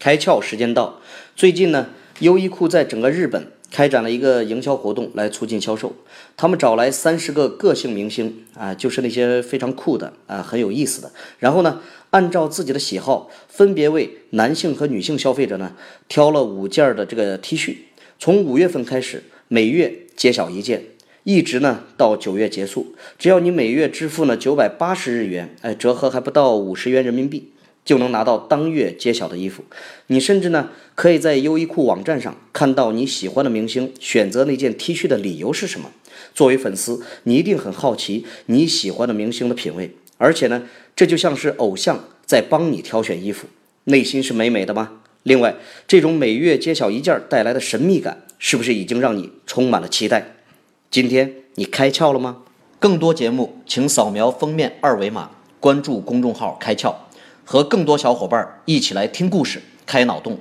开窍时间到。最近呢，优衣库在整个日本开展了一个营销活动来促进销售。他们找来三十个个性明星啊，就是那些非常酷的啊，很有意思的。然后呢，按照自己的喜好，分别为男性和女性消费者呢挑了五件的这个 T 恤。从五月份开始，每月揭晓一件，一直呢到九月结束。只要你每月支付呢九百八十日元，哎，折合还不到五十元人民币。就能拿到当月揭晓的衣服，你甚至呢可以在优衣库网站上看到你喜欢的明星选择那件 T 恤的理由是什么。作为粉丝，你一定很好奇你喜欢的明星的品味，而且呢，这就像是偶像在帮你挑选衣服，内心是美美的吗？另外，这种每月揭晓一件带来的神秘感，是不是已经让你充满了期待？今天你开窍了吗？更多节目，请扫描封面二维码，关注公众号“开窍”。和更多小伙伴一起来听故事、开脑洞。